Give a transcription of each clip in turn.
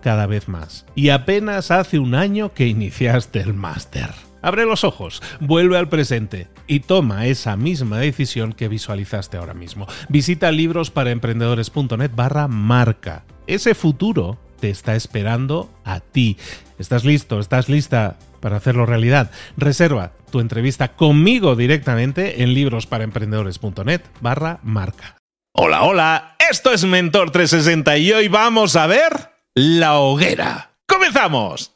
cada vez más. Y apenas hace un año que iniciaste el máster. Abre los ojos, vuelve al presente y toma esa misma decisión que visualizaste ahora mismo. Visita librosparaemprendedores.net barra marca. Ese futuro te está esperando a ti. ¿Estás listo? ¿Estás lista para hacerlo realidad? Reserva tu entrevista conmigo directamente en librosparaemprendedores.net barra marca. Hola, hola, esto es Mentor 360 y hoy vamos a ver la hoguera. ¡Comenzamos!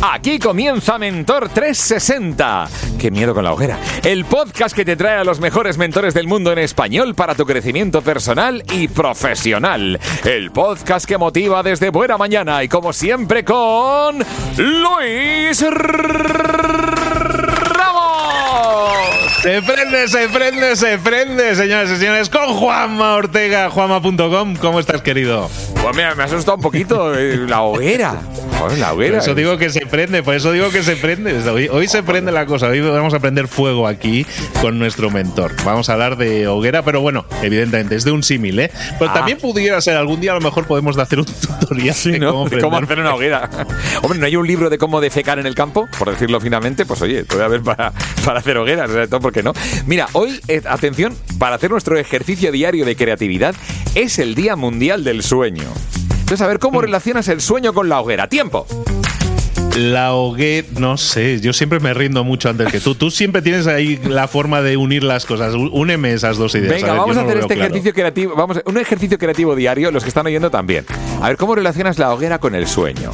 Aquí comienza Mentor 360. Qué miedo con la hoguera. El podcast que te trae a los mejores mentores del mundo en español para tu crecimiento personal y profesional. El podcast que motiva desde buena mañana y como siempre con Luis se prende, se prende, se prende, señoras y señores, con Juanma Ortega, juanma.com. ¿Cómo estás, querido? Pues mira, me ha asustado un poquito eh, la hoguera. la hoguera. Por eso digo que se prende, por eso digo que se prende. Hoy, se prende la cosa. Hoy vamos a prender fuego aquí con nuestro mentor. Vamos a hablar de hoguera, pero bueno, evidentemente es de un símil, ¿eh? Pero ah. también pudiera ser, algún día a lo mejor podemos hacer un tutorial de, cómo, hacer una hoguera. Hombre, ¿no hay un libro de cómo defecar en el campo? Por decirlo finamente, pues oye, voy a ver para, para hacer hogueras, sobre todo porque no. Mira, hoy, eh, atención, para hacer nuestro ejercicio diario de creatividad, es el Día Mundial del Sueño. Entonces, a ver, ¿cómo mm. relacionas el sueño con la hoguera? ¡Tiempo! La hoguera, no sé, yo siempre me rindo mucho antes que tú. Tú siempre tienes ahí la forma de unir las cosas. Úneme esas dos ideas. Venga, vamos a hacer este ejercicio creativo. Vamos, un ejercicio creativo diario, los que están oyendo también. A ver, ¿cómo relacionas la hoguera con el sueño?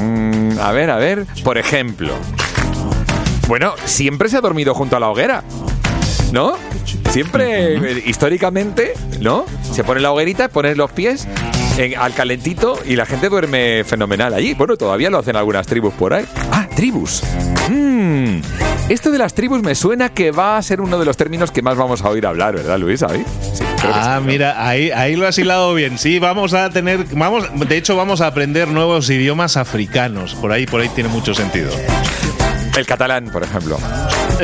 Mm, a ver, a ver. Por ejemplo, bueno, siempre se ha dormido junto a la hoguera. ¿No? Siempre, eh, históricamente, ¿no? Se pone la hoguerita, pone los pies al calentito y la gente duerme fenomenal allí. Bueno, todavía lo hacen algunas tribus por ahí. Ah, tribus. Mm. Esto de las tribus me suena que va a ser uno de los términos que más vamos a oír hablar, ¿verdad, Luis? ah, mira, ahí, ahí lo has hilado bien. Sí, vamos a tener, vamos, de hecho, vamos a aprender nuevos idiomas africanos. Por ahí, por ahí tiene mucho sentido. El catalán, por ejemplo.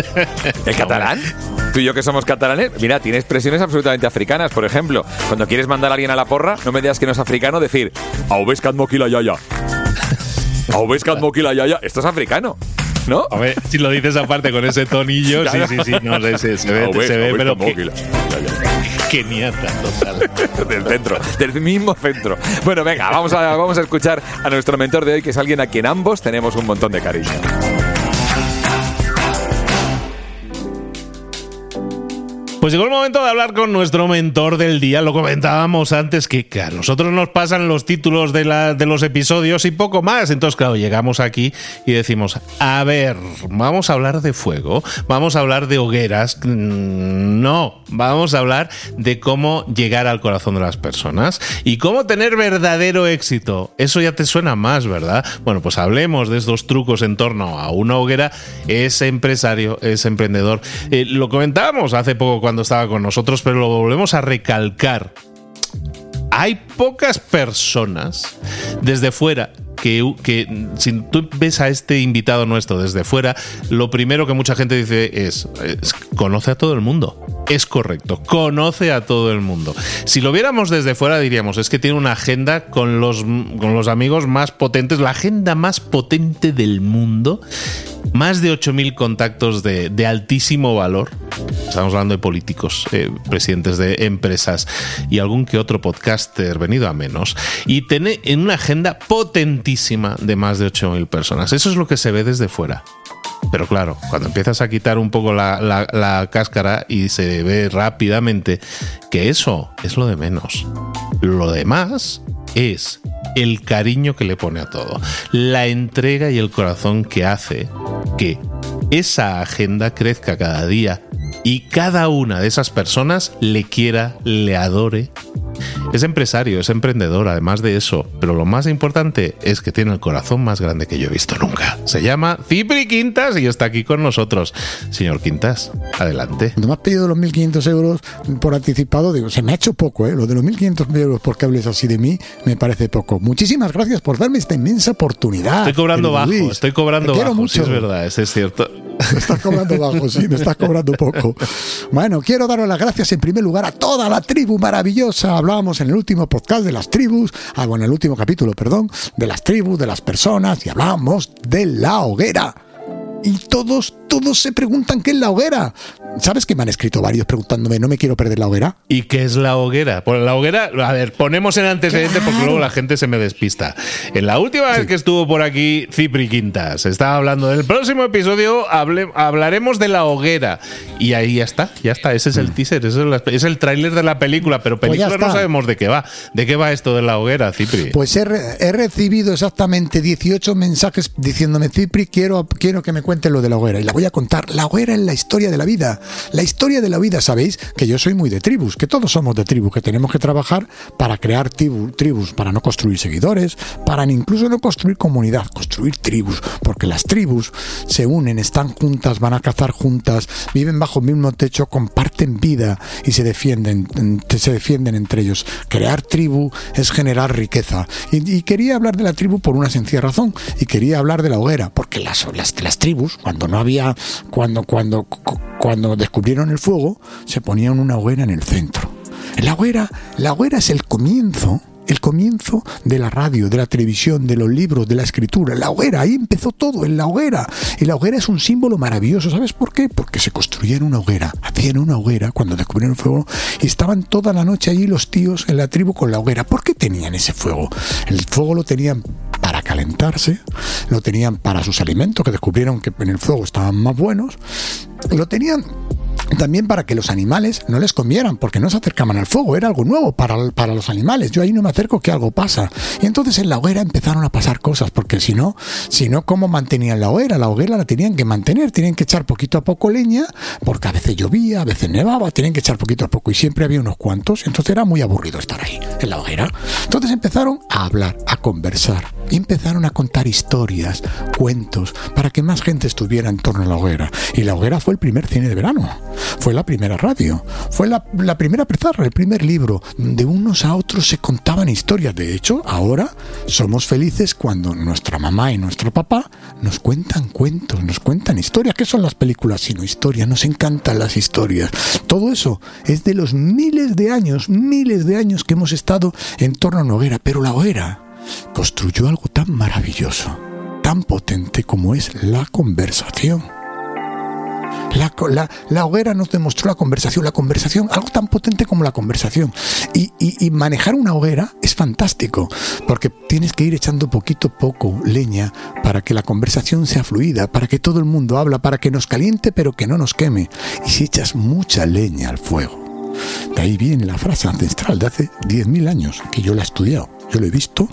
¿El catalán? Tú y yo que somos catalanes, mira, tiene expresiones absolutamente africanas. Por ejemplo, cuando quieres mandar a alguien a la porra, no me digas que no es africano, decir, Aubescat moquila yaya. Aubescat moquila yaya. Esto es africano. ¿No? A ver, si lo dices aparte con ese tonillo, sí, sí, sí, no sé, se, ve, se ve, pero qué nieta total. del centro, del mismo centro. Bueno, venga, vamos a, vamos a escuchar a nuestro mentor de hoy, que es alguien a quien ambos tenemos un montón de cariño. Pues llegó el momento de hablar con nuestro mentor del día. Lo comentábamos antes que, a nosotros nos pasan los títulos de, de los episodios y poco más. Entonces, claro, llegamos aquí y decimos, a ver, vamos a hablar de fuego, vamos a hablar de hogueras. Mm, no, vamos a hablar de cómo llegar al corazón de las personas y cómo tener verdadero éxito. Eso ya te suena más, ¿verdad? Bueno, pues hablemos de estos trucos en torno a una hoguera. Es empresario, es emprendedor. Eh, lo comentábamos hace poco cuando estaba con nosotros, pero lo volvemos a recalcar. Hay pocas personas desde fuera que, que, si tú ves a este invitado nuestro desde fuera, lo primero que mucha gente dice es, es, conoce a todo el mundo es correcto, conoce a todo el mundo. Si lo viéramos desde fuera diríamos, es que tiene una agenda con los, con los amigos más potentes, la agenda más potente del mundo, más de 8.000 contactos de, altísimo valor. Estamos hablando de políticos, eh, presidentes de empresas y algún que otro podcaster venido a menos. Y tiene en una agenda potentísima de más de 8.000 personas. Eso es lo que se ve desde fuera. Pero claro, cuando empiezas a quitar un poco la, la, cáscara y se ve rápidamente que eso es lo de menos. Lo demás es el cariño que le pone a todo, la entrega y el corazón que hace que esa agenda crezca cada día y cada una de esas personas le quiera, le adore. Es empresario, es emprendedor, además de eso, pero lo más importante es que tiene el corazón más grande que yo he visto nunca. Se llama Cipri Quintas y está aquí con nosotros. Señor Quintas, adelante. Cuando me has pedido los 1.500 euros por anticipado, digo, se me ha hecho poco, ¿eh? Lo de los 1.500 euros porque hables así de mí me parece poco. Muchísimas gracias por darme esta inmensa oportunidad. Estoy cobrando bajo, estoy cobrando bajo, mucho. Sí, es verdad, es cierto. Me estás cobrando bajo, sí, me estás cobrando poco. Bueno, quiero daros las gracias en primer lugar a toda la tribu maravillosa. Hablábamos en el último podcast de las tribus, ah, en el último capítulo, perdón, de las tribus, de las personas, y hablábamos de la hoguera. Y todos, todos se preguntan qué es la hoguera. ¿Sabes que me han escrito varios preguntándome, no me quiero perder la hoguera? ¿Y qué es la hoguera? Pues la hoguera, a ver, ponemos en antecedente claro. porque luego la gente se me despista. En la última sí. vez que estuvo por aquí Cipri Quintas, estaba hablando del próximo episodio, hable, hablaremos de la hoguera. Y ahí ya está, ya está, ese es el teaser, ese es, la, es el tráiler de la película, pero película pues no sabemos de qué va. ¿De qué va esto de la hoguera, Cipri? Pues he, he recibido exactamente 18 mensajes diciéndome, Cipri, quiero, quiero que me cuentes lo de la hoguera. Y la voy a contar. La hoguera es la historia de la vida. La historia de la vida, sabéis que yo soy muy de tribus, que todos somos de tribus, que tenemos que trabajar para crear tribu, tribus, para no construir seguidores, para incluso no construir comunidad, construir tribus, porque las tribus se unen, están juntas, van a cazar juntas, viven bajo el mismo techo, comparten vida y se defienden, se defienden entre ellos. Crear tribu es generar riqueza. Y, quería hablar de la tribu por una sencilla razón, y quería hablar de la hoguera, porque las, las tribus, cuando no había, cuando, cuando, cuando descubrieron el fuego, se ponían una hoguera en el centro. La hoguera, la hoguera es el comienzo, el comienzo de la radio, de la televisión, de los libros, de la escritura. La hoguera, ahí empezó todo, en la hoguera. Y la hoguera es un símbolo maravilloso. ¿Sabes por qué? Porque se construían una hoguera. Hacían una hoguera cuando descubrieron el fuego y estaban toda la noche allí los tíos en la tribu con la hoguera. ¿Por qué tenían ese fuego? El fuego lo tenían calentarse, lo tenían para sus alimentos, que descubrieron que en el fuego estaban más buenos, lo tenían también para que los animales no les comieran, porque no se acercaban al fuego, era algo nuevo para, para, los animales. Yo ahí no me acerco que algo pasa. Y entonces en la hoguera empezaron a pasar cosas, porque si no, si no, ¿cómo mantenían la hoguera? La hoguera la tenían que mantener, tienen que echar poquito a poco leña, porque a veces llovía, a veces nevaba, tienen que echar poquito a poco, y siempre había unos cuantos, entonces era muy aburrido estar ahí, en la hoguera. Entonces empezaron a hablar, a conversar, y empezaron a contar historias, cuentos, para que más gente estuviera en torno a la hoguera. Y la hoguera fue el primer cine de verano fue la primera radio, fue la, primera pizarra, el primer libro. De unos a otros se contaban historias. De hecho, ahora somos felices cuando nuestra mamá y nuestro papá nos cuentan cuentos, nos cuentan historias. ¿Qué son las películas sino historias? Nos encantan las historias. Todo eso es de los miles de años, miles de años que hemos estado en torno a una hoguera. Pero la hoguera construyó algo tan maravilloso, tan potente como es la conversación. La, hoguera nos demostró la conversación, la conversación, algo tan potente como la conversación. Y, y, y, manejar una hoguera es fantástico, porque tienes que ir echando poquito a poco leña para que la conversación sea fluida, para que todo el mundo habla, para que nos caliente pero que no nos queme. Y si echas mucha leña al fuego, de ahí viene la frase ancestral de hace 10.000 años, que yo la he estudiado yo lo he visto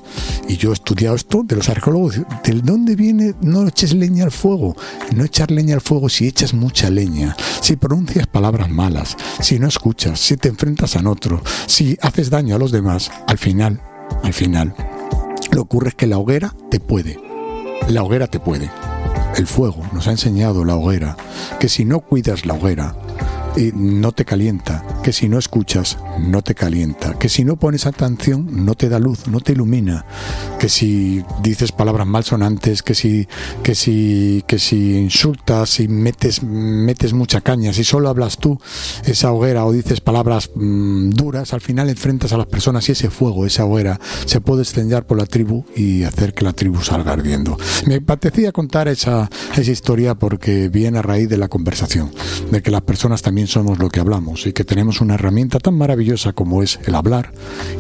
y yo he estudiado esto de los arqueólogos. ¿De dónde viene no eches leña al fuego? No echar leña al fuego si echas mucha leña, si pronuncias palabras malas, si no escuchas, si te enfrentas a otro, si haces daño a los demás, al final, al final, lo que ocurre es que la hoguera te puede. La hoguera te puede. El fuego nos ha enseñado la hoguera que si no cuidas la hoguera, y no te calienta, que si no escuchas no te calienta, que si no pones atención no te da luz, no te ilumina, que si dices palabras malsonantes, que si que si que si insultas y metes metes mucha caña, si solo hablas tú esa hoguera o dices palabras mm, duras, al final enfrentas a las personas y ese fuego, esa hoguera se puede extender por la tribu y hacer que la tribu salga ardiendo. Me apetecía contar esa esa historia porque viene a raíz de la conversación, de que las personas también somos lo que hablamos y que tenemos una herramienta tan maravillosa como es el hablar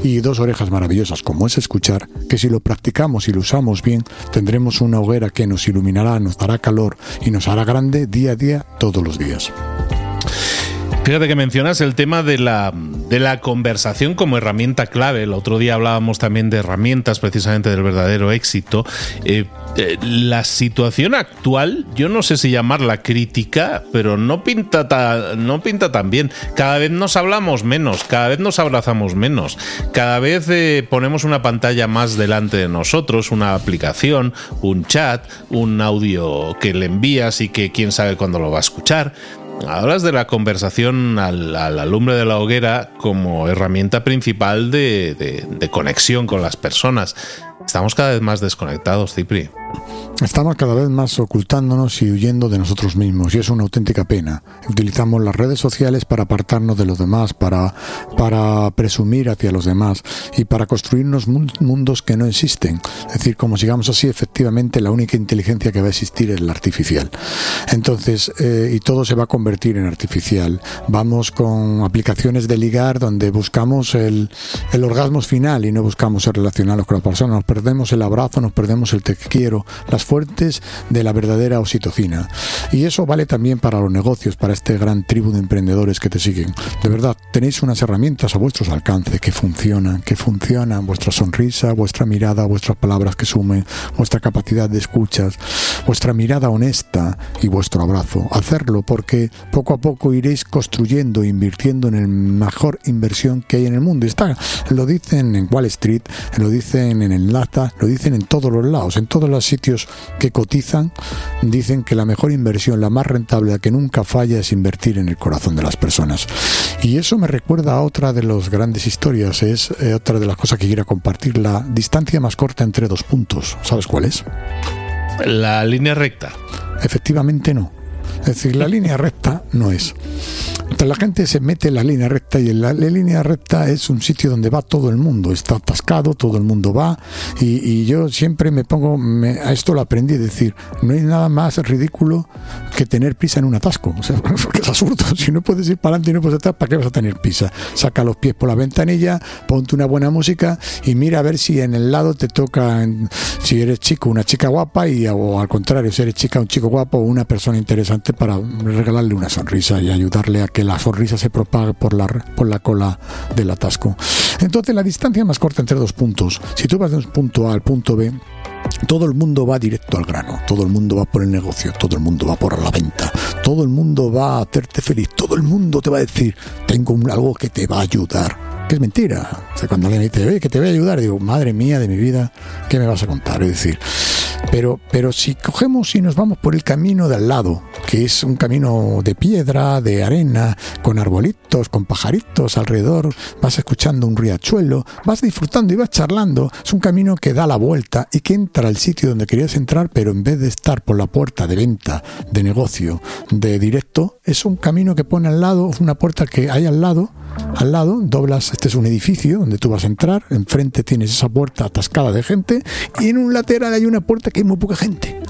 y dos orejas maravillosas como es escuchar, que si lo practicamos y lo usamos bien, tendremos una hoguera que nos iluminará, nos dará calor y nos hará grande día a día todos los días. Fíjate que mencionas el tema de la, de la conversación como herramienta clave. El otro día hablábamos también de herramientas precisamente del verdadero éxito. Eh, eh, la situación actual, yo no sé si llamarla crítica, pero no pinta, no pinta tan bien. Cada vez nos hablamos menos, cada vez nos abrazamos menos, cada vez eh, ponemos una pantalla más delante de nosotros, una aplicación, un chat, un audio que le envías y que quién sabe cuándo lo va a escuchar. Hablas de la conversación al, alumbre de la hoguera como herramienta principal de conexión con las personas. Estamos cada vez más desconectados, Cipri. Estamos cada vez más ocultándonos y huyendo de nosotros mismos y es una auténtica pena. Utilizamos las redes sociales para apartarnos de los demás, para, para presumir hacia los demás y para construirnos mundos que no existen. Es decir, como sigamos así, efectivamente la única inteligencia que va a existir es la artificial. Entonces, eh, y todo se va a convertir en artificial. Vamos con aplicaciones de ligar donde buscamos el, el orgasmo final y no buscamos ser relacionados con las personas. Perdemos el abrazo, nos perdemos el te quiero, las fuentes de la verdadera oxitocina. Y eso vale también para los negocios, para este gran tribu de emprendedores que te siguen. De verdad, tenéis unas herramientas a vuestros alcances que funcionan, que funcionan, vuestra sonrisa, vuestra mirada, vuestras palabras que sumen, vuestra capacidad de escuchas, vuestra mirada honesta y vuestro abrazo. Hacerlo porque poco a poco iréis construyendo, invirtiendo en el mejor inversión que hay en el mundo. Está, lo dicen en Wall Street, lo dicen en el Lo dicen en todos los lados, en todos los sitios que cotizan dicen que la mejor inversión, la más rentable, la que nunca falla, es invertir en el corazón de las personas. Y eso me recuerda a otra de las grandes historias, es eh, otra de las cosas que quiero compartir, la distancia más corta entre dos puntos. ¿Sabes cuál es? La línea recta. Efectivamente no. Es decir, la línea recta no es. La gente se mete en la línea recta y en la, línea recta es un sitio donde va todo el mundo, está atascado, todo el mundo va y, yo siempre me pongo, a esto lo aprendí, decir, no hay nada más ridículo que tener prisa en un atasco, porque es absurdo, si no puedes ir para adelante y no puedes atrás, ¿para qué vas a tener prisa? Saca los pies por la ventanilla, ponte una buena música y mira a ver si en el lado te toca, si eres chico, una chica guapa y o al contrario, si eres chica, un chico guapo o una persona interesante para regalarle una sonrisa y ayudarle a que la sonrisa se propague por la, por la cola del atasco. Entonces, la distancia más corta entre dos puntos, si tú vas de un punto A al punto B, todo el mundo va directo al grano, todo el mundo va por el negocio, todo el mundo va por la venta, todo el mundo va a hacerte feliz, todo el mundo te va a decir, tengo algo que te va a ayudar que es mentira. cuando alguien dice, que te voy a ayudar, digo, madre mía de mi vida, ¿qué me vas a contar? Es decir, pero, pero si cogemos y nos vamos por el camino de al lado, que es un camino de piedra, de arena, con arbolitos, con pajaritos alrededor, vas escuchando un riachuelo, vas disfrutando y vas charlando, es un camino que da la vuelta y que entra al sitio donde querías entrar, pero en vez de estar por la puerta de venta, de negocio, de directo, es un camino que pone al lado, una puerta que hay al lado, al lado, doblas, este es un edificio donde tú vas a entrar, enfrente tienes esa puerta atascada de gente y en un lateral hay una puerta que hay muy poca gente.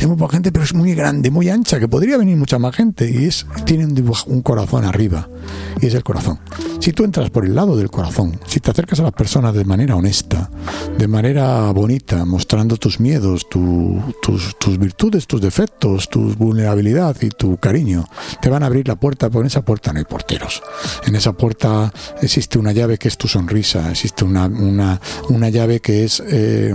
Hay muy poca gente, pero es muy grande, muy ancha, que podría venir mucha más gente y es tiene un, un corazón arriba y es el corazón. Si tú entras por el lado del corazón, si te acercas a las personas de manera honesta, de manera bonita, mostrando tus miedos, tus, tus virtudes, tus defectos, tu vulnerabilidad y tu cariño, te van a abrir la puerta, porque en esa puerta no hay porteros. En esa puerta existe una llave que es tu sonrisa, existe una, una, una llave que es eh,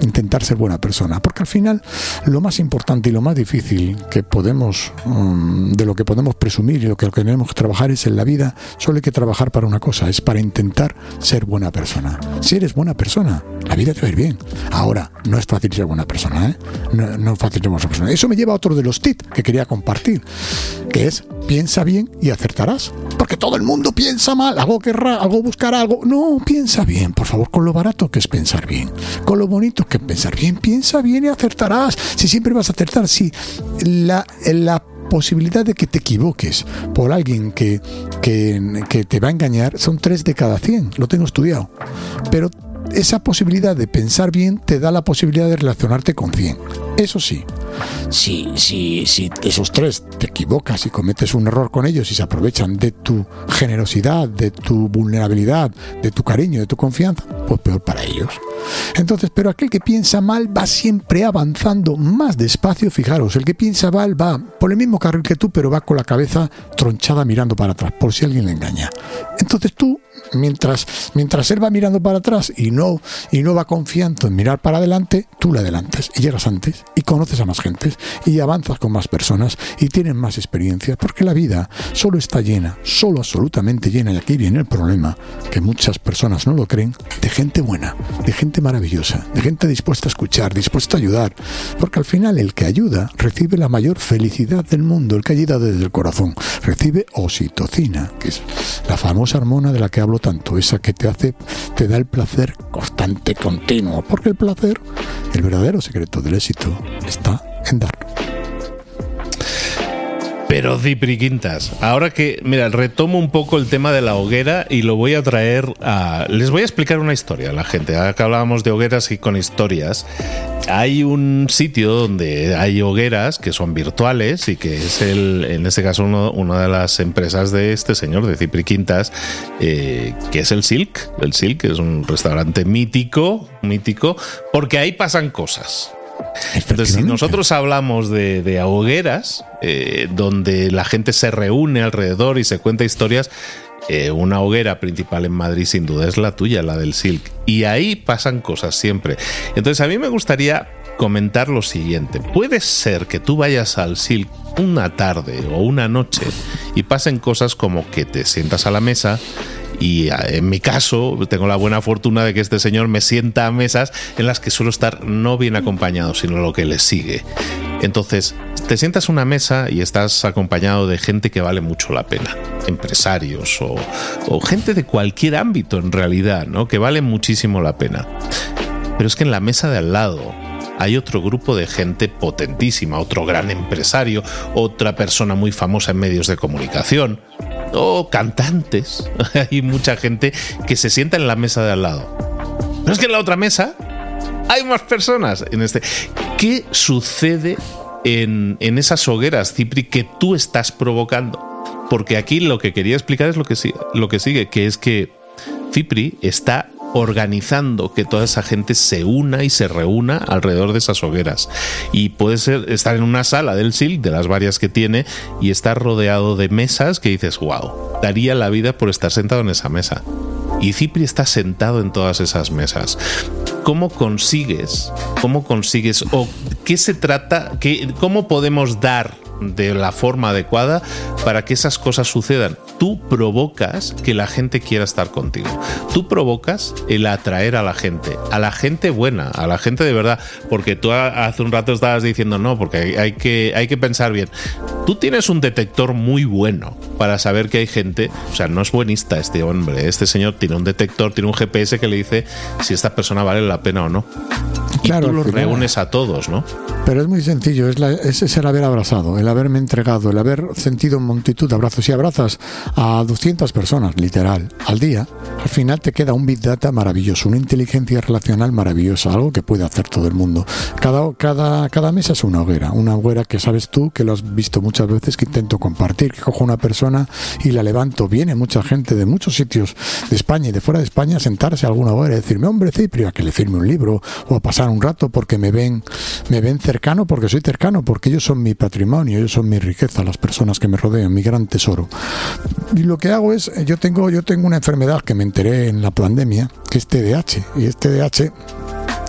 intentar ser buena persona. Porque al final lo más importante y lo más difícil que podemos, mm, de lo que podemos presumir y lo que tenemos que trabajar es en la vida, solo hay que trabajar para una cosa, es para intentar ser buena persona. Si eres buena persona, la vida te va a ir bien. Ahora, no es fácil ser buena persona, ¿eh? No es fácil ser buena persona. Eso me lleva a otro de los tips que quería compartir, que es piensa bien y acertarás. Porque todo el mundo piensa mal, algo querrá, algo buscará, algo... No, piensa bien, por favor, con lo barato que es pensar bien, con lo bonito que es pensar bien, piensa bien y acertarás. Si siempre vas a acertar, si la, la posibilidad de que te equivoques por alguien que, que, que, te va a engañar son 3 de cada 100, lo tengo estudiado. Pero esa posibilidad de pensar bien te da la posibilidad de relacionarte con 100. Eso sí, si, si, si esos tres te equivocas y cometes un error con ellos y se aprovechan de tu generosidad, de tu vulnerabilidad, de tu cariño, de tu confianza, pues peor para ellos. Entonces, pero aquel que piensa mal va siempre avanzando más despacio, fijaros, el que piensa mal va por el mismo carril que tú, pero va con la cabeza tronchada mirando para atrás, por si alguien le engaña. Entonces tú mientras, mientras él va mirando para atrás y no, y no va confiando en mirar para adelante, tú le adelantas y llegas antes y conoces a más gente y avanzas con más personas y tienes más experiencia porque la vida solo está llena, solo absolutamente llena y aquí viene el problema, que muchas personas no lo creen, de gente buena, de gente maravillosa, de gente dispuesta a escuchar, dispuesta a ayudar, porque al final el que ayuda recibe la mayor felicidad del mundo, el que ayuda desde el corazón, recibe oxitocina, que es la famosa hormona de la que hablo tanto, esa que te hace, te da el placer constante, continuo, porque el placer, el verdadero secreto del éxito, está en dar. Pero Cipri Quintas, ahora que, mira, retomo un poco el tema de la hoguera y lo voy a traer a... Les voy a explicar una historia a la gente. Ahora hablábamos de hogueras y con historias, hay un sitio donde hay hogueras que son virtuales y que es el, en este caso, una de las empresas de este señor, de Cipri Quintas, eh, que es el Silk. El Silk es un restaurante mítico, mítico, porque ahí pasan cosas. Entonces, si nosotros hablamos de, hogueras, eh, donde la gente se reúne alrededor y se cuenta historias, eh, una hoguera principal en Madrid sin duda es la tuya, la del Silk. Y ahí pasan cosas siempre. Entonces, a mí me gustaría comentar lo siguiente. Puede ser que tú vayas al Silk una tarde o una noche y pasen cosas como que te sientas a la mesa y en mi caso tengo la buena fortuna de que este señor me sienta a mesas en las que suelo estar no bien acompañado, sino lo que le sigue. Entonces, te sientas a una mesa y estás acompañado de gente que vale mucho la pena, empresarios o, o gente de cualquier ámbito en realidad, ¿no? Que vale muchísimo la pena. Pero es que en la mesa de al lado hay otro grupo de gente potentísima, otro gran empresario, otra persona muy famosa en medios de comunicación, o cantantes. hay mucha gente que se sienta en la mesa de al lado. Pero es que en la otra mesa hay más personas. En este. ¿Qué sucede en, en esas hogueras, Cipri, que tú estás provocando? Porque aquí lo que quería explicar es lo que, lo que sigue, que es que Cipri está organizando que toda esa gente se una y se reúna alrededor de esas hogueras. Y puede ser estar en una sala del SIL, de las varias que tiene, y estar rodeado de mesas que dices, wow, daría la vida por estar sentado en esa mesa. Y Cipri está sentado en todas esas mesas. ¿Cómo consigues? ¿Cómo consigues? ¿O qué se trata? Qué, ¿Cómo podemos dar de la forma adecuada para que esas cosas sucedan. Tú provocas que la gente quiera estar contigo. Tú provocas el atraer a la gente, a la gente buena, a la gente de verdad, porque tú hace un rato estabas diciendo no, porque hay que, hay que pensar bien. Tú tienes un detector muy bueno para saber que hay gente, o sea, no es buenista este hombre, este señor tiene un detector, tiene un GPS que le dice si esta persona vale la pena o no. Y claro, tú los reúnes a todos, ¿no? Pero es muy sencillo, es, la, es el haber abrazado, el haberme entregado, el haber sentido multitud de abrazos. Si abrazas a 200 personas, literal, al día, al final te queda un Big Data maravilloso, una inteligencia relacional maravillosa, algo que puede hacer todo el mundo. Cada, cada, cada mesa es una hoguera, una hoguera que sabes tú, que lo has visto muchas veces, que intento compartir, que cojo una persona y la levanto. Viene mucha gente de muchos sitios de España y de fuera de España a sentarse a alguna hoguera y decirme, hombre Ciprio, a que le firme un libro o a pasar un rato porque me ven, me ven cercano, porque soy cercano, porque ellos son mi patrimonio, ellos son mi riqueza, las personas que me rodean, mi gran tesoro. Y lo que hago es, yo tengo, yo tengo una enfermedad que me enteré en la pandemia, que es TDAH, y este TDAH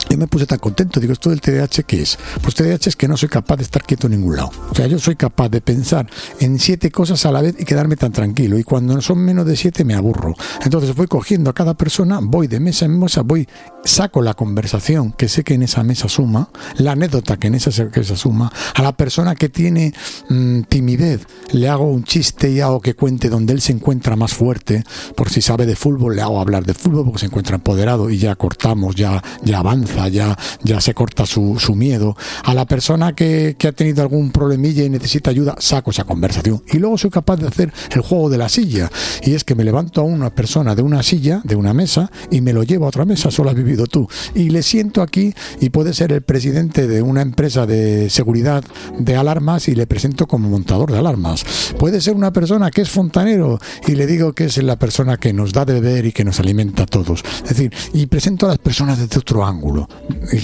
yo me puse tan contento, digo, ¿esto del TDAH qué es? Pues TDAH es que no soy capaz de estar quieto en ningún lado. O sea, yo soy capaz de pensar en siete cosas a la vez y quedarme tan tranquilo. Y cuando son menos de siete me aburro. Entonces voy cogiendo a cada persona, voy de mesa en mesa, voy, saco la conversación que sé que en esa mesa suma, la anécdota que en esa mesa suma, a la persona que tiene mm, timidez le hago un chiste y hago que cuente donde él se encuentra más fuerte, por si sabe de fútbol le hago hablar de fútbol porque se encuentra empoderado y ya cortamos, ya, ya avanza ya, ya se corta su, su miedo. A la persona que, que, ha tenido algún problemilla y necesita ayuda, saco esa conversación. Y luego soy capaz de hacer el juego de la silla. Y es que me levanto a una persona de una silla, de una mesa, y me lo llevo a otra mesa, solo has vivido tú. Y le siento aquí y puede ser el presidente de una empresa de seguridad de alarmas y le presento como montador de alarmas. Puede ser una persona que es fontanero y le digo que es la persona que nos da de beber y que nos alimenta a todos. Es decir, y presento a las personas desde otro ángulo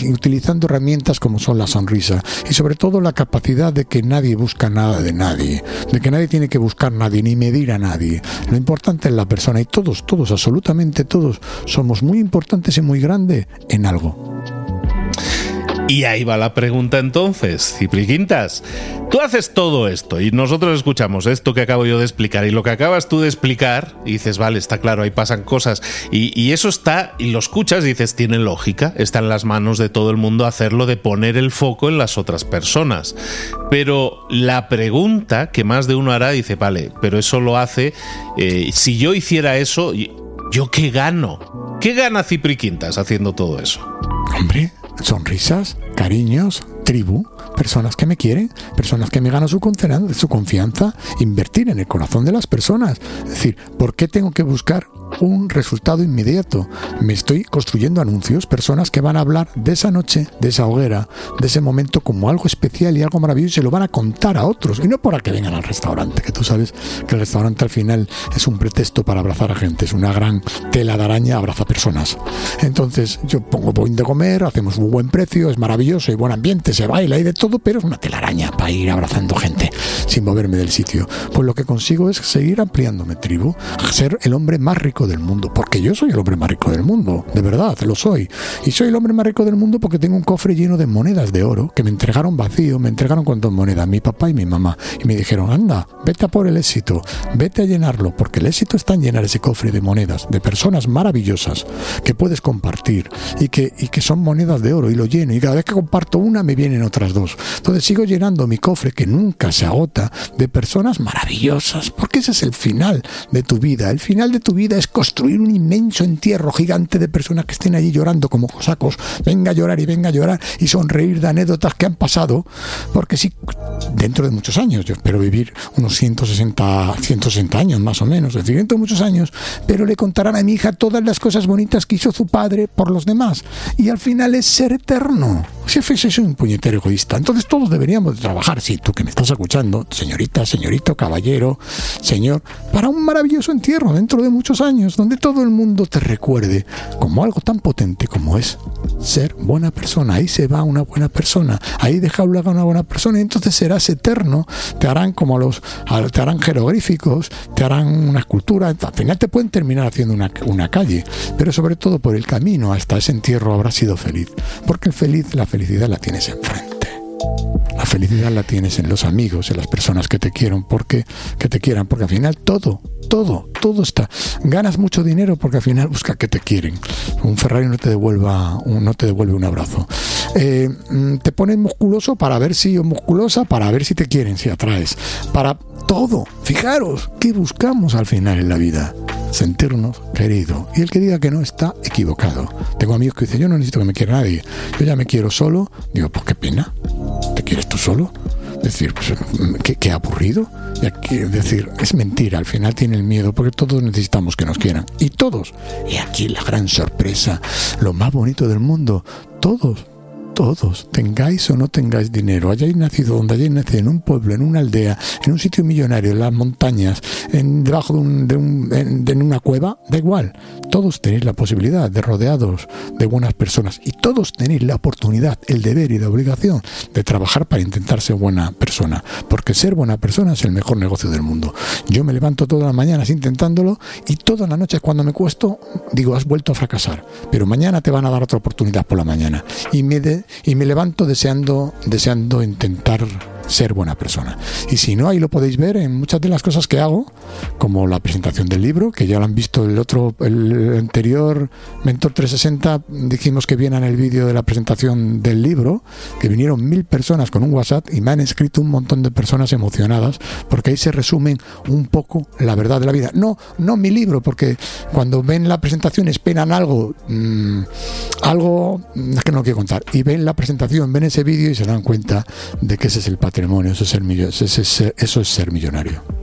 utilizando herramientas como son la sonrisa y sobre todo la capacidad de que nadie busca nada de nadie, de que nadie tiene que buscar nadie ni medir a nadie. Lo importante es la persona y todos, todos, absolutamente todos somos muy importantes y muy grandes en algo. Y ahí va la pregunta entonces, Cipri Quintas. Tú haces todo esto y nosotros escuchamos esto que acabo yo de explicar y lo que acabas tú de explicar y dices, vale, está claro, ahí pasan cosas y, eso está y lo escuchas y dices, tiene lógica, está en las manos de todo el mundo hacerlo de poner el foco en las otras personas. Pero la pregunta que más de uno hará dice, vale, pero eso lo hace, eh, si yo hiciera eso, ¿yo qué gano? ¿Qué gana Cipri Quintas haciendo todo eso? Hombre sonrisas, cariños, tribu, personas que me quieren, personas que me ganan su confianza, invertir en el corazón de las personas. Es decir, ¿por qué tengo que buscar un resultado inmediato. Me estoy construyendo anuncios, personas que van a hablar de esa noche, de esa hoguera, de ese momento como algo especial y algo maravilloso y se lo van a contar a otros. Y no para que vengan al restaurante, que tú sabes que el restaurante al final es un pretexto para abrazar a gente, es una gran tela de araña, abraza personas. Entonces yo pongo point de comer, hacemos un buen precio, es maravilloso, y buen ambiente, se baila y de todo, pero es una telaraña para ir abrazando gente sin moverme del sitio. Pues lo que consigo es seguir ampliándome tribu, ser el hombre más rico del mundo, porque yo soy el hombre más rico del mundo, de verdad, lo soy. Y soy el hombre más rico del mundo porque tengo un cofre lleno de monedas de oro que me entregaron vacío, me entregaron con dos monedas, mi papá y mi mamá, y me dijeron, anda, vete a por el éxito, vete a llenarlo, porque el éxito está en llenar ese cofre de monedas, de personas maravillosas que puedes compartir y que, y que son monedas de oro, y lo lleno, y cada vez que comparto una me vienen otras dos. Entonces sigo llenando mi cofre que nunca se agota de personas maravillosas, porque ese es el final de tu vida. El final de tu vida es construir un inmenso entierro gigante de personas que estén allí llorando como cosacos, venga a llorar y venga a llorar y sonreír de anécdotas que han pasado, porque si dentro de muchos años, yo espero vivir unos 160, 160 años más o menos, es decir, dentro de muchos años, pero le contarán a mi hija todas las cosas bonitas que hizo su padre por los demás, y al final es ser eterno. Si soy un puñetero egoísta, entonces todos deberíamos trabajar, si tú que me estás escuchando, señorita, señorito, caballero, señor, para un maravilloso entierro dentro de muchos años donde todo el mundo te recuerde como algo tan potente como es ser buena persona. Ahí se va una buena persona, ahí deja hablar a una buena persona y entonces serás eterno. Te harán como los, te harán jeroglíficos, te harán una escultura. Al final te pueden terminar haciendo una, una calle, pero sobre todo por el camino hasta ese entierro habrás sido feliz, porque el feliz, la felicidad la tienes enfrente. La felicidad la tienes en los amigos, en las personas que te quieren, porque que te quieran, porque al final todo, todo, todo está. Ganas mucho dinero porque al final busca que te quieren. Un Ferrari no te devuelva, no te devuelve un abrazo. Eh, mm, te pones musculoso para ver si o musculosa para ver si te quieren, si atraes. Para todo. Fijaros, ¿qué buscamos al final en la vida? Sentirnos queridos. Y el que diga que no está equivocado. Tengo amigos que dicen, yo no necesito que me quiera nadie. Yo ya me quiero solo. Digo, pues qué pena. ¿Te quieres tú solo? decir, pues, qué, aburrido. Y aquí, es decir, es mentira, al final tiene el miedo, porque todos necesitamos que nos quieran. Y todos. Y aquí la gran sorpresa, lo más bonito del mundo, todos todos, tengáis o no tengáis dinero, hayáis nacido donde hayáis nacido, en un pueblo, en una aldea, en un sitio millonario, en las montañas, en, debajo de, un, de, un, en, una cueva, da igual. Todos tenéis la posibilidad de rodeados de buenas personas y todos tenéis la oportunidad, el deber y la obligación de trabajar para intentar ser buena persona. Porque ser buena persona es el mejor negocio del mundo. Yo me levanto todas las mañanas intentándolo y todas las noches cuando me cuesto digo, has vuelto a fracasar. Pero mañana te van a dar otra oportunidad por la mañana. Y me, de, y me levanto deseando, deseando intentar ser buena persona. Y si no, ahí lo podéis ver en muchas de las cosas que hago, como la presentación del libro, que ya lo han visto el otro, el anterior Mentor 360, dijimos que viene en el vídeo de la presentación del libro, que vinieron mil personas con un WhatsApp y me han escrito un montón de personas emocionadas, porque ahí se resumen un poco la verdad de la vida. No, no mi libro, porque cuando ven la presentación esperan algo, mmm, algo que no quiero contar, y ven la presentación, ven ese vídeo y se dan cuenta de que ese es el patrón eso es ser, eso es ser millonario.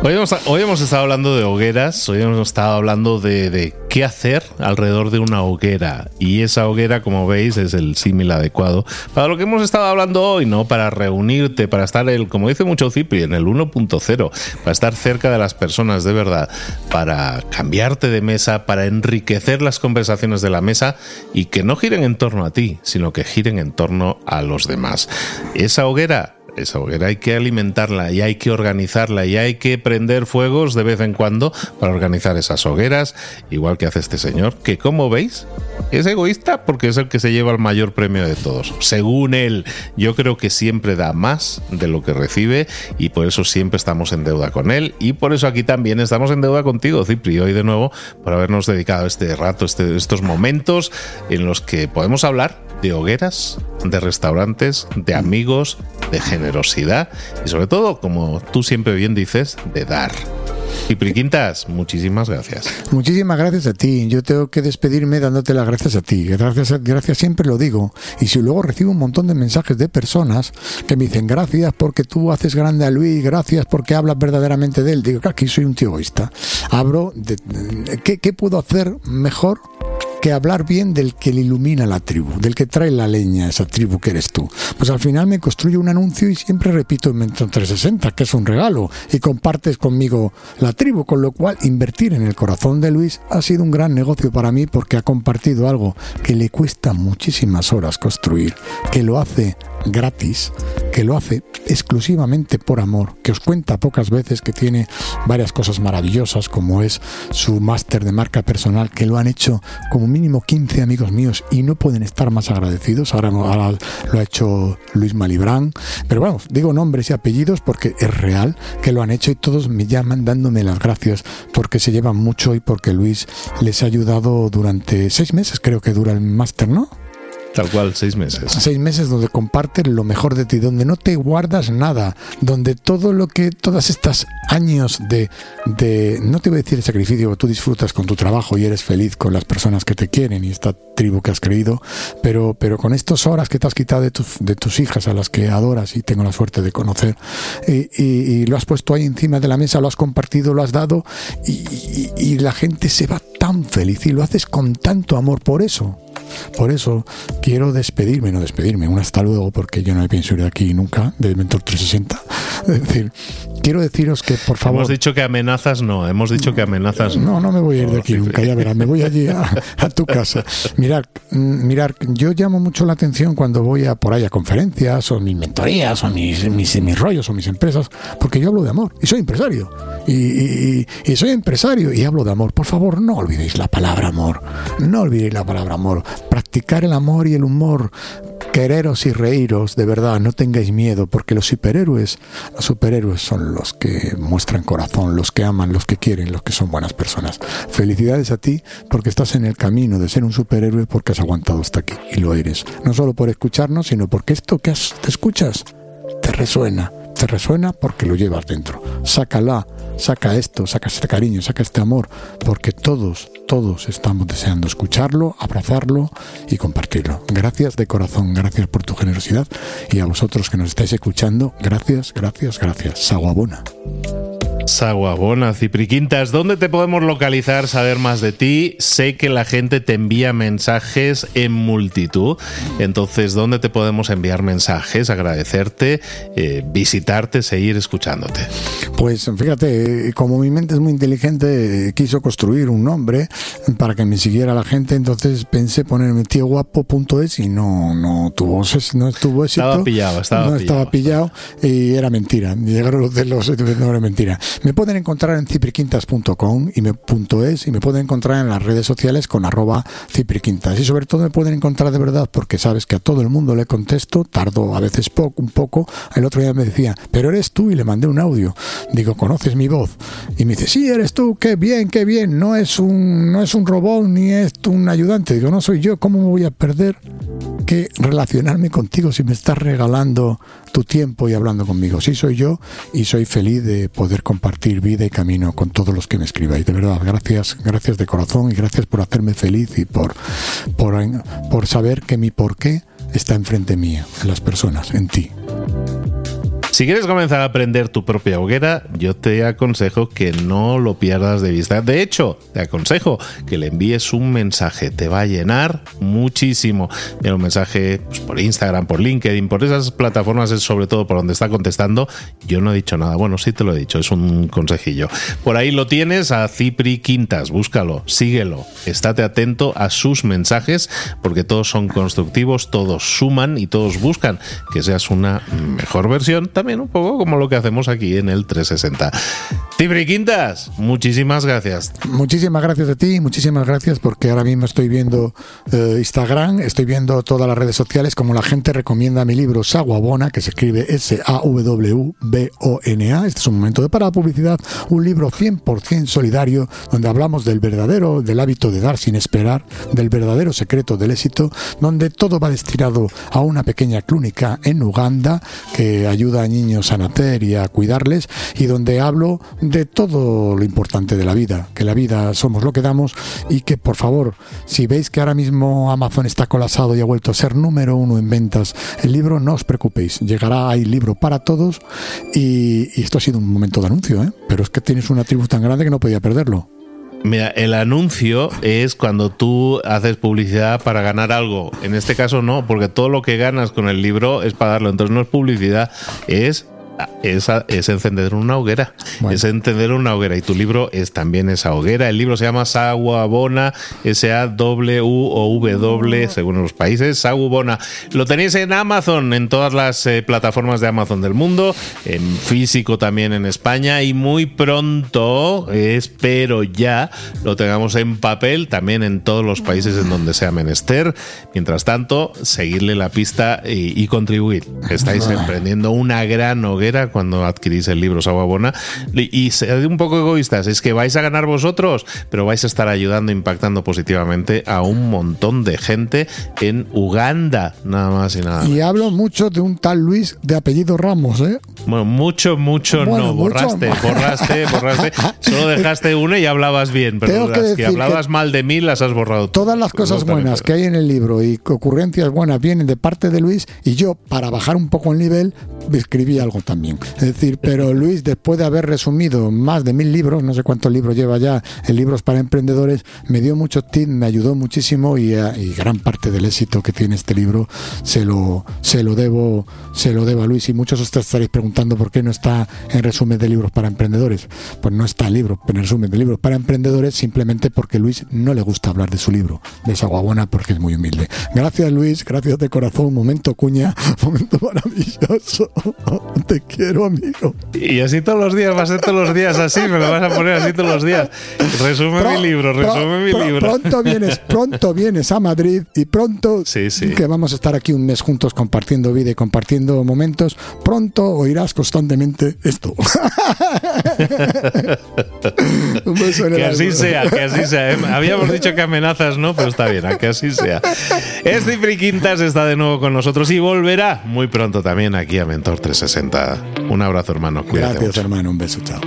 Hoy hemos, hoy hemos, estado hablando de hogueras, hoy hemos estado hablando de, de, qué hacer alrededor de una hoguera. Y esa hoguera, como veis, es el símil adecuado para lo que hemos estado hablando hoy, ¿no? Para reunirte, para estar, el, como dice mucho Cipri, en el 1.0, para estar cerca de las personas de verdad, para cambiarte de mesa, para enriquecer las conversaciones de la mesa y que no giren en torno a ti, sino que giren en torno a los demás. Esa hoguera esa hoguera hay que alimentarla y hay que organizarla y hay que prender fuegos de vez en cuando para organizar esas hogueras, igual que hace este señor, que como veis es egoísta porque es el que se lleva el mayor premio de todos. Según él, yo creo que siempre da más de lo que recibe y por eso siempre estamos en deuda con él y por eso aquí también estamos en deuda contigo, Cipri, hoy de nuevo por habernos dedicado este rato, este, estos momentos en los que podemos hablar de hogueras, de restaurantes, de amigos, de generosidad y sobre todo, como tú siempre bien dices, de dar. Y Priquintas, muchísimas gracias. Muchísimas gracias a ti. Yo tengo que despedirme dándote las gracias a ti. Gracias, gracias siempre lo digo. Y si luego recibo un montón de mensajes de personas que me dicen gracias porque tú haces grande a Luis, gracias porque hablas verdaderamente de él, digo que aquí soy un tío egoísta. Abro, de, ¿qué, ¿qué puedo hacer mejor hablar bien del que le ilumina la tribu, del que trae la leña a esa tribu que eres tú. Pues al final me construyo un anuncio y siempre repito en Mentor 360, que es un regalo, y compartes conmigo la tribu, con lo cual invertir en el corazón de Luis ha sido un gran negocio para mí porque ha compartido algo que le cuesta muchísimas horas construir, que lo hace gratis, que lo hace exclusivamente por amor, que os cuenta pocas veces que tiene varias cosas maravillosas, como es su máster de marca personal, que lo han hecho como mínimo 15 amigos míos y no pueden estar más agradecidos. Ahora, lo ha hecho Luis Malibrán, pero bueno, digo nombres y apellidos porque es real que lo han hecho y todos me llaman dándome las gracias porque se llevan mucho y porque Luis les ha ayudado durante seis meses, creo que dura el máster, ¿no? Tal cual, seis meses. Seis meses donde compartes lo mejor de ti, donde no te guardas nada, donde todo lo que, todas estas años de, de no te voy a decir el sacrificio, tú disfrutas con tu trabajo y eres feliz con las personas que te quieren y esta tribu que has creído, pero, pero con estas horas que te has quitado de, de tus hijas a las que adoras y tengo la suerte de conocer, y, y, lo has puesto ahí encima de la mesa, lo has compartido, lo has dado y, y la gente se va tan feliz y lo haces con tanto amor por eso. Por eso quiero despedirme, no despedirme, un hasta luego, porque yo no me pienso ir de aquí nunca, de Mentor 360. Es decir, quiero deciros que, por favor. Hemos dicho que amenazas no, hemos dicho que amenazas no. No, no me voy a ir de aquí nunca, ya verás, me voy allí a, tu casa. Mirar, mm, mirar, yo llamo mucho la atención cuando voy a por ahí a conferencias, o mis mentorías, o mis, mis, mis rollos, o mis empresas, porque yo hablo de amor, y soy empresario. Y, y, soy empresario y hablo de amor. Por favor, no olvidéis la palabra amor. No olvidéis la palabra amor. Practicar el amor y el humor. Quereros y reíros, de verdad, no tengáis miedo, porque los superhéroes, los superhéroes son los que muestran corazón, los que aman, los que quieren, los que son buenas personas. Felicidades a ti porque estás en el camino de ser un superhéroe porque has aguantado hasta aquí y lo eres. No solo por escucharnos, sino porque esto que te escuchas te resuena, te resuena porque lo llevas dentro. Sácala saca esto, saca este cariño, saca este amor, porque todos, todos estamos deseando escucharlo, abrazarlo y compartirlo. Gracias de corazón, gracias por tu generosidad y a vosotros que nos estáis escuchando, gracias, gracias, gracias. Saguabona. Saguabona, Cipriquintas, ¿dónde te podemos localizar, saber más de ti? Sé que la gente te envía mensajes en multitud, entonces, ¿dónde te podemos enviar mensajes, agradecerte, eh, visitarte, seguir escuchándote? Pues fíjate, como mi mente es muy inteligente, quiso construir un nombre para que me siguiera la gente, entonces pensé ponerme tíoguapo.es y no, no tuvo no estuvo éxito. Estaba pillado, estaba no pillado. estaba pillado y era mentira. Llegaron los de los no era mentira. Me pueden encontrar en cipriquintas.com y me punto es y me pueden encontrar en las redes sociales con arroba cipriquintas y sobre todo me pueden encontrar de verdad porque sabes que a todo el mundo le contesto, tardo a veces poco, un poco. El otro día me decía, pero eres tú y le mandé un audio. Digo, ¿conoces mi voz? Y me dice, sí, eres tú, qué bien, qué bien. No es un, no es un robot ni es un ayudante. Digo, no soy yo, ¿cómo me voy a perder? que relacionarme contigo si me estás regalando tu tiempo y hablando conmigo. Sí, soy yo y soy feliz de poder compartir vida y camino con todos los que me escribáis. De verdad, gracias, gracias de corazón y gracias por hacerme feliz y por, por, por saber que mi porqué está enfrente mía, en las personas, en ti. Si quieres comenzar a aprender tu propia hoguera, yo te aconsejo que no lo pierdas de vista. De hecho, te aconsejo que le envíes un mensaje. Te va a llenar muchísimo. Mira, un mensaje pues, por Instagram, por LinkedIn, por esas plataformas, es sobre todo por donde está contestando. Yo no he dicho nada. Bueno, sí te lo he dicho, es un consejillo. Por ahí lo tienes a Cipri Quintas. Búscalo, síguelo. Estate atento a sus mensajes porque todos son constructivos, todos suman y todos buscan que seas una mejor versión también un poco como lo que hacemos aquí en el 360. Tibri Quintas, muchísimas gracias. Muchísimas gracias a ti, muchísimas gracias porque ahora mismo estoy viendo eh, Instagram, estoy viendo todas las redes sociales como la gente recomienda mi libro Saguabona, que se escribe S-A-W-B-O-N-A. Este es un momento de para publicidad, un libro 100% solidario donde hablamos del verdadero, del hábito de dar sin esperar, del verdadero secreto del éxito, donde todo va destinado a una pequeña clínica en Uganda que ayuda a niños a nacer y a cuidarles y donde hablo de todo lo importante de la vida, que la vida somos lo que damos y que por favor, si veis que ahora mismo Amazon está colapsado y ha vuelto a ser número uno en ventas, el libro no os preocupéis, llegará hay libro para todos y, y esto ha sido un momento de anuncio, ¿eh? pero es que tienes una tribu tan grande que no podía perderlo. Mira, el anuncio es cuando tú haces publicidad para ganar algo. En este caso no, porque todo lo que ganas con el libro es pagarlo. Entonces no es publicidad, es es, es, encender una hoguera. Bueno. Es encender una hoguera. Y tu libro es también esa hoguera. El libro se llama Saguabona, S-A-W o W, según los países. Saguabona. Lo tenéis en Amazon, en todas las eh, plataformas de Amazon del mundo, en físico también en España. Y muy pronto, espero ya, lo tengamos en papel también en todos los países en donde sea menester. Mientras tanto, seguirle la pista y, y contribuir. Estáis emprendiendo una gran hoguera cuando adquirís el libro Saguabona y sed un poco egoístas, es que vais a ganar vosotros, pero vais a estar ayudando, impactando positivamente a un montón de gente en Uganda, nada más y nada. Y menos. hablo mucho de un tal Luis de apellido Ramos, ¿eh? Bueno, mucho, mucho Bueno, no, mucho borraste, borraste, borraste. Solo dejaste una y hablabas bien, pero Tengo que las que, decir hablabas que mal de mí las has borrado. Todas las cosas buenas que hay en el libro y ocurrencias buenas vienen de parte de Luis y yo, para bajar un poco el nivel, escribí algo también. Es decir, pero Luis, después de haber resumido más de mil libros, no sé cuántos libros lleva ya en libros para emprendedores, me dio mucho tips, me ayudó muchísimo y, eh, y gran parte del éxito que tiene este libro se lo, se lo debo, se lo debo a Luis. Y muchos ustedes estaréis preguntando por qué no está en resumen de libros para emprendedores. Pues no está el libro, en resumen de libros para emprendedores, simplemente porque Luis no le gusta hablar de su libro, de esa guabuena, porque es muy humilde. Gracias Luis, gracias de corazón, momento cuña, momento maravilloso. Te quiero, amigo. Y así todos los días, va a ser todos los días así, me lo vas a poner así todos los días. Resume Pro- mi libro, pro- resume mi pro- libro. Pronto vienes, pronto vienes a Madrid y pronto Sí, sí. que vamos a estar aquí un mes juntos compartiendo vida y compartiendo momentos. Pronto oirás constantemente esto. un beso en el Que así sea, que así sea. ¿eh? Habíamos dicho que amenazas no, pero está bien, a que así sea. Es Cifri Quintas, está de nuevo con nosotros y volverá muy pronto también aquí a Mentor 360. Un abrazo, hermano. Cuídate Gracias, mucho. hermano. Un beso, chao.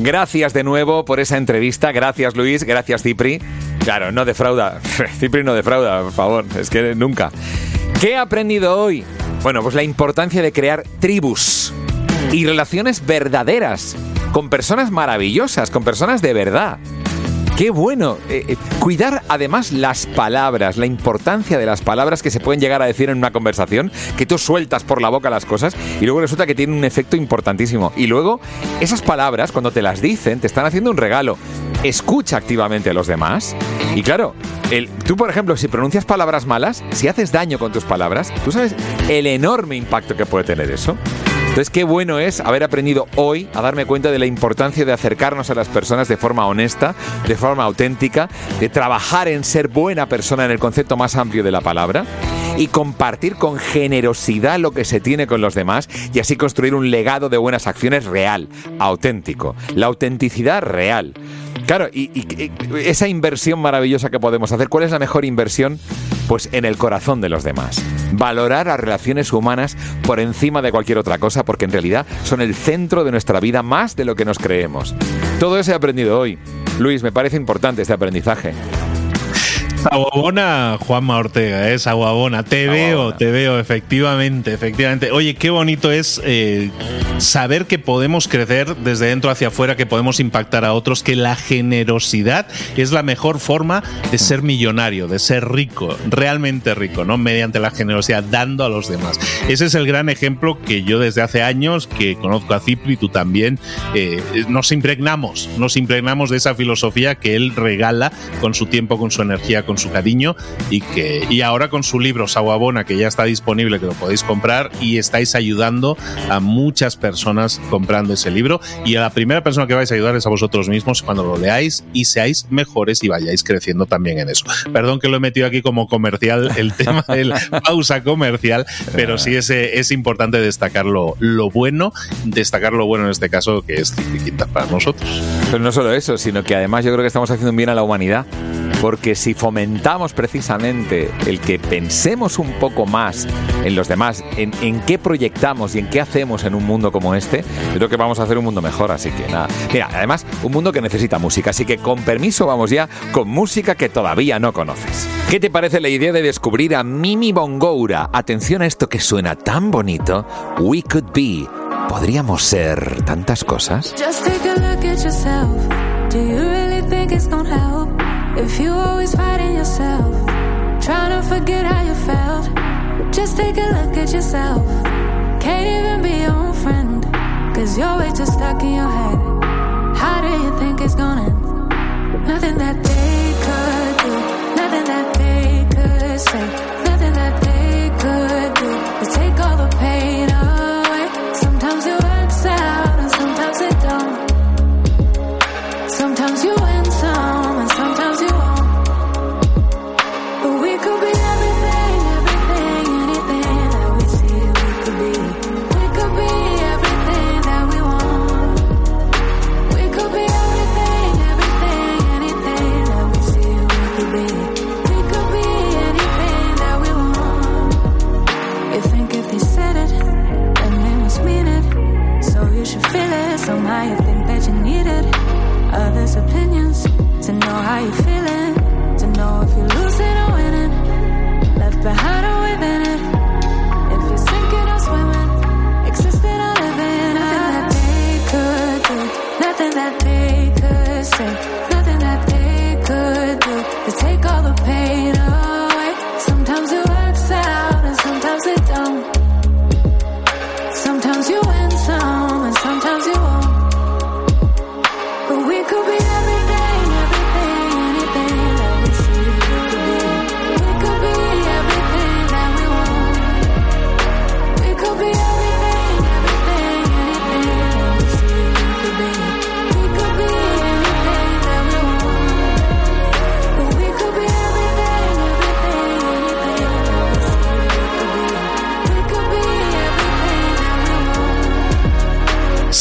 Gracias de nuevo por esa entrevista. Gracias, Luis. Gracias, Cipri. Claro, no defrauda. Cipri no defrauda, por favor. Es que nunca. ¿Qué he aprendido hoy? Bueno, pues la importancia de crear tribus. y relaciones verdaderas, con personas maravillosas, con personas de verdad. Qué bueno. Eh, eh, cuidar además las palabras, la importancia de las palabras que se pueden llegar a decir en una conversación, que tú sueltas por la boca las cosas y luego resulta que tienen un efecto importantísimo. Y luego, esas palabras, cuando te las dicen, te están haciendo un regalo. Escucha activamente a los demás. Y claro, el, tú, por ejemplo, si pronuncias palabras malas, si haces daño con tus palabras, tú sabes el enorme impacto que puede tener eso. Entonces, qué bueno es haber aprendido hoy a darme cuenta de la importancia de acercarnos a las personas de forma honesta, de forma auténtica, de trabajar en ser buena persona en el concepto más amplio de la palabra y compartir con generosidad lo que se tiene con los demás y así construir un legado de buenas acciones real, auténtico. La autenticidad real. Claro, y, esa inversión maravillosa que podemos hacer, ¿cuál es la mejor inversión? Pues en el corazón de los demás. Valorar las relaciones humanas por encima de cualquier otra cosa, porque en realidad son el centro de nuestra vida más de lo que nos creemos. Todo eso he aprendido hoy. Luis, me parece importante este aprendizaje. Aguabona, Juanma Ortega, es aguabona. Te veo, te veo, efectivamente, efectivamente. Oye, qué bonito es eh, saber que podemos crecer desde dentro hacia afuera, que podemos impactar a otros, que la generosidad es la mejor forma de ser millonario, de ser rico, realmente rico, ¿no? Mediante la generosidad, dando a los demás. Ese es el gran ejemplo que yo desde hace años, que conozco a Cipri, tú también, eh, nos impregnamos, nos impregnamos de esa filosofía que él regala con su tiempo, con su energía, con su cariño y que y ahora con su libro Saguabona que ya está disponible que lo podéis comprar y estáis ayudando a muchas personas comprando ese libro y a la primera persona que vais a ayudar es a vosotros mismos cuando lo leáis y seáis mejores y vayáis creciendo también en eso. Perdón que lo he metido aquí como comercial el tema de la pausa comercial, pero sí es, es importante destacar lo, bueno, destacar lo bueno en este caso que es Quintas para nosotros. Pero no solo eso, sino que además yo creo que estamos haciendo un bien a la humanidad porque si fomentamos precisamente el que pensemos un poco más en los demás, en, qué proyectamos y en qué hacemos en un mundo como este, creo que vamos a hacer un mundo mejor. Así que nada. Mira, además, un mundo que necesita música. Así que con permiso, vamos ya con música que todavía no conoces. ¿Qué te parece la idea de descubrir a Mimi Bongoura? Atención a esto que suena tan bonito. We could be. ¿Podríamos ser tantas cosas? Just take a look at yourself. Do you really think it's gonna? If you always fighting yourself, trying to forget how you felt, just take a look at yourself. Can't even be your own friend, cause you're too stuck in your head. How do you think it's gonna end? Nothing that they could do, nothing that they could say, nothing that they could do to take all the pain Somehow you think that you needed others' opinions to know how you're feeling, to know if you're losing or winning, left behind or within it. If you're sinking or swimming, existing or living, nothing that they could do, nothing that they could say,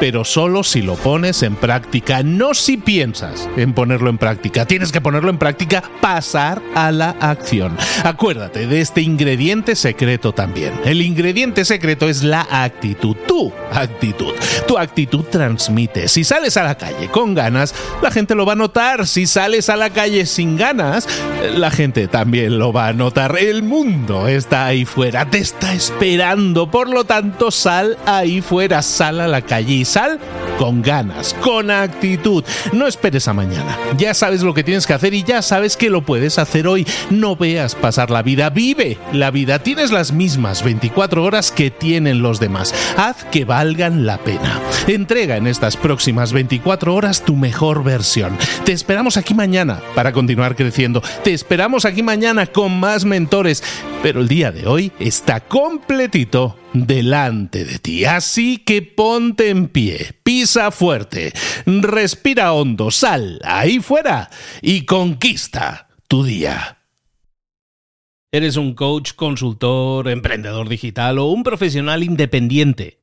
Pero solo si lo pones en práctica, no si piensas en ponerlo en práctica. Tienes que ponerlo en práctica, pasar a la acción. Acuérdate de este ingrediente secreto también. El ingrediente secreto es la actitud, tu actitud. Tu actitud transmite. Si sales a la calle con ganas, la gente lo va a notar. Si sales a la calle sin ganas, la gente también lo va a notar. El mundo está ahí fuera, te está esperando. Por lo tanto, sal ahí fuera, sal a la calle y sal con ganas, con actitud. No esperes a mañana. Ya sabes lo que tienes que hacer y ya sabes que lo puedes hacer hoy. No veas pasar la vida, vive la vida. Tienes las mismas 24 horas que tienen los demás. Haz que valgan la pena. Entrega en estas próximas 24 horas tu mejor versión. Te esperamos aquí mañana para continuar creciendo. Te esperamos aquí mañana con más mentores. Pero el día de hoy está completito delante de ti. Así que ponte en pie, pisa fuerte, respira hondo, sal ahí fuera y conquista tu día. ¿Eres un coach, consultor, emprendedor digital o un profesional independiente?